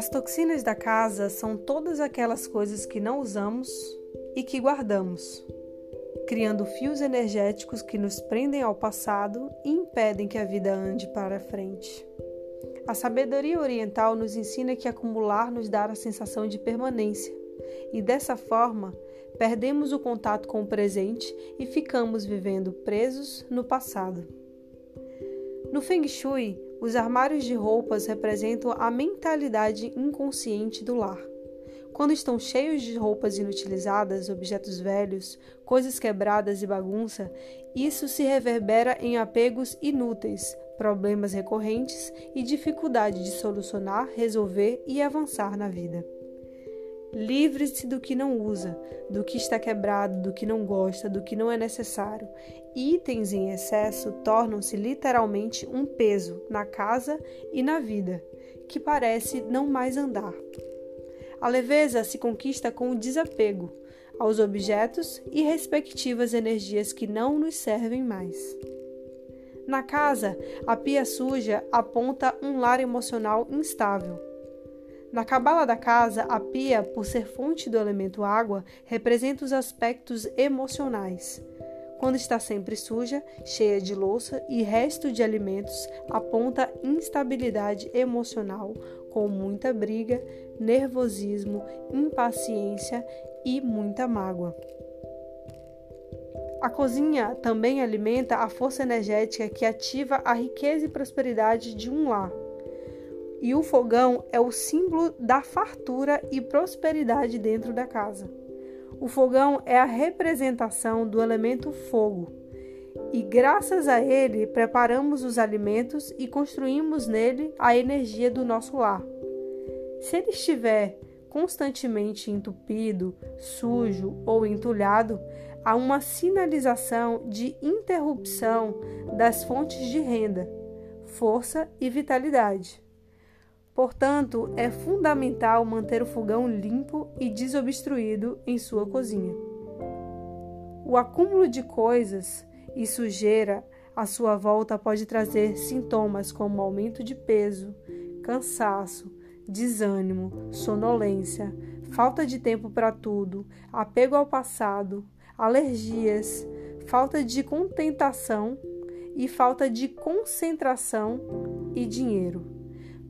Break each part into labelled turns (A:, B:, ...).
A: As toxinas da casa são todas aquelas coisas que não usamos e que guardamos, criando fios energéticos que nos prendem ao passado e impedem que a vida ande para frente. A sabedoria oriental nos ensina que acumular nos dá a sensação de permanência, e dessa forma perdemos o contato com o presente e ficamos vivendo presos no passado. No Feng Shui, os armários de roupas representam a mentalidade inconsciente do lar. Quando estão cheios de roupas inutilizadas, objetos velhos, coisas quebradas e bagunça, isso se reverbera em apegos inúteis, problemas recorrentes e dificuldade de solucionar, resolver e avançar na vida. Livre-se do que não usa, do que está quebrado, do que não gosta, do que não é necessário. Itens em excesso tornam-se literalmente um peso na casa e na vida, que parece não mais andar. A leveza se conquista com o desapego aos objetos e respectivas energias que não nos servem mais. Na casa, a pia suja aponta um lar emocional instável na cabala da casa, a pia, por ser fonte do elemento água, representa os aspectos emocionais. Quando está sempre suja, cheia de louça e resto de alimentos, aponta instabilidade emocional, com muita briga, nervosismo, impaciência e muita mágoa. A cozinha também alimenta a força energética que ativa a riqueza e prosperidade de um lar e o fogão é o símbolo da fartura e prosperidade dentro da casa. O fogão é a representação do elemento fogo, e graças a ele preparamos os alimentos e construímos nele a energia do nosso lar. Se ele estiver constantemente entupido, sujo ou entulhado, há uma sinalização de interrupção das fontes de renda, força e vitalidade. Portanto, é fundamental manter o fogão limpo e desobstruído em sua cozinha. O acúmulo de coisas e sujeira à sua volta pode trazer sintomas como aumento de peso, cansaço, desânimo, sonolência, falta de tempo para tudo, apego ao passado, alergias, falta de contentação e falta de concentração e dinheiro.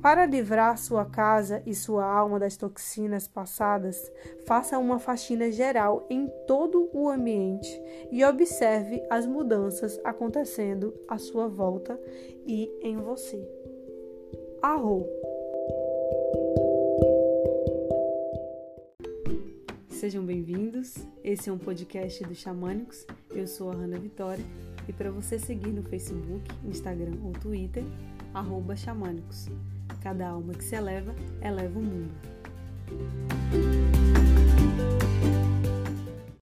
A: Para livrar sua casa e sua alma das toxinas passadas, faça uma faxina geral em todo o ambiente e observe as mudanças acontecendo à sua volta e em você. Arro! Sejam bem-vindos. Esse é um podcast do Xamânicos. Eu sou a Hanna Vitória e para você seguir no Facebook, Instagram ou Twitter, arroba xamânicos. Cada alma que se eleva, eleva o mundo.